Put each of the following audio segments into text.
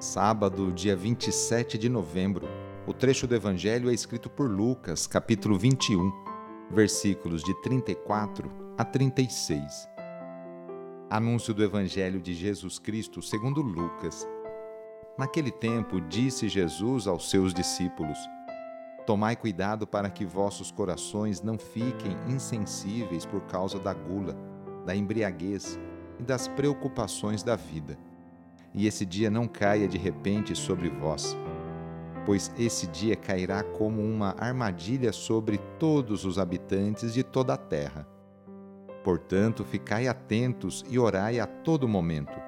Sábado, dia 27 de novembro. O trecho do Evangelho é escrito por Lucas, capítulo 21, versículos de 34 a 36. Anúncio do Evangelho de Jesus Cristo segundo Lucas. Naquele tempo, disse Jesus aos seus discípulos: Tomai cuidado para que vossos corações não fiquem insensíveis por causa da gula, da embriaguez e das preocupações da vida e esse dia não caia de repente sobre vós, pois esse dia cairá como uma armadilha sobre todos os habitantes de toda a terra. Portanto, ficai atentos e orai a todo momento,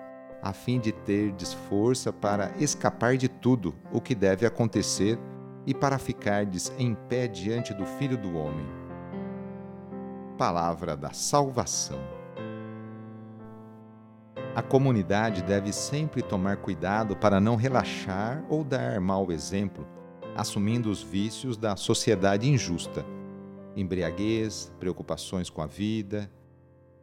a fim de terdes força para escapar de tudo o que deve acontecer e para ficardes em pé diante do Filho do Homem. Palavra da Salvação. A comunidade deve sempre tomar cuidado para não relaxar ou dar mau exemplo, assumindo os vícios da sociedade injusta. Embriaguez, preocupações com a vida,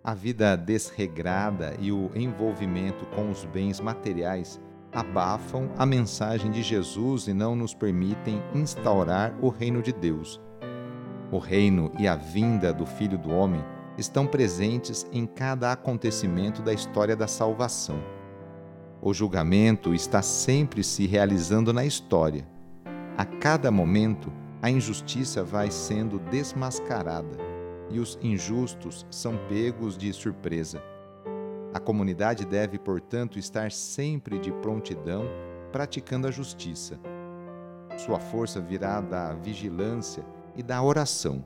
a vida desregrada e o envolvimento com os bens materiais abafam a mensagem de Jesus e não nos permitem instaurar o reino de Deus. O reino e a vinda do Filho do Homem estão presentes em cada acontecimento da história da salvação. O julgamento está sempre se realizando na história. A cada momento, a injustiça vai sendo desmascarada e os injustos são pegos de surpresa. A comunidade deve, portanto, estar sempre de prontidão praticando a justiça. Sua força virá da vigilância e da oração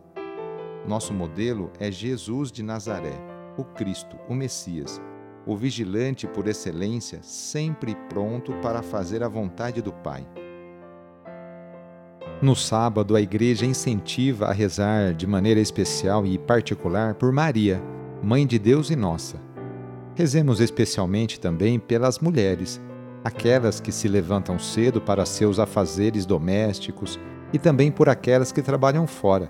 nosso modelo é Jesus de Nazaré, o Cristo, o Messias, o vigilante por excelência, sempre pronto para fazer a vontade do Pai. No sábado, a igreja incentiva a rezar de maneira especial e particular por Maria, Mãe de Deus e nossa. Rezemos especialmente também pelas mulheres, aquelas que se levantam cedo para seus afazeres domésticos e também por aquelas que trabalham fora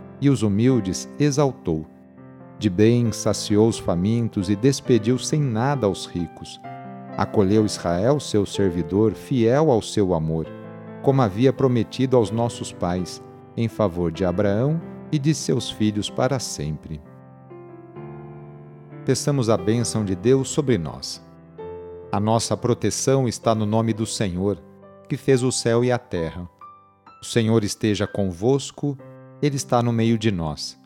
e os humildes exaltou. De bem saciou os famintos e despediu sem nada aos ricos. Acolheu Israel, seu servidor, fiel ao seu amor, como havia prometido aos nossos pais, em favor de Abraão e de seus filhos para sempre. Peçamos a bênção de Deus sobre nós. A nossa proteção está no nome do Senhor, que fez o céu e a terra. O Senhor esteja convosco ele está no meio de nós.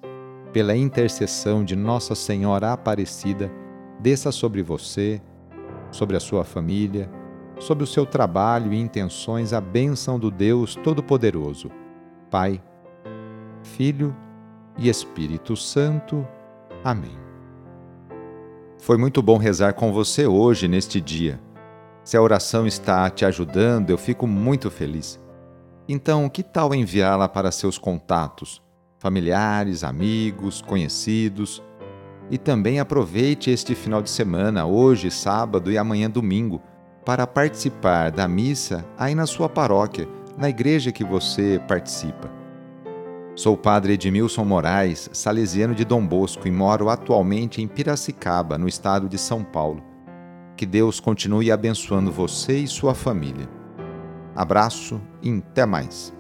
Pela intercessão de Nossa Senhora Aparecida, desça sobre você, sobre a sua família, sobre o seu trabalho e intenções a bênção do Deus Todo-Poderoso, Pai, Filho e Espírito Santo. Amém. Foi muito bom rezar com você hoje, neste dia. Se a oração está te ajudando, eu fico muito feliz. Então, que tal enviá-la para seus contatos, familiares, amigos, conhecidos? E também aproveite este final de semana, hoje, sábado e amanhã, domingo, para participar da missa aí na sua paróquia, na igreja que você participa. Sou o padre Edmilson Moraes, salesiano de Dom Bosco e moro atualmente em Piracicaba, no estado de São Paulo. Que Deus continue abençoando você e sua família. Abraço e até mais.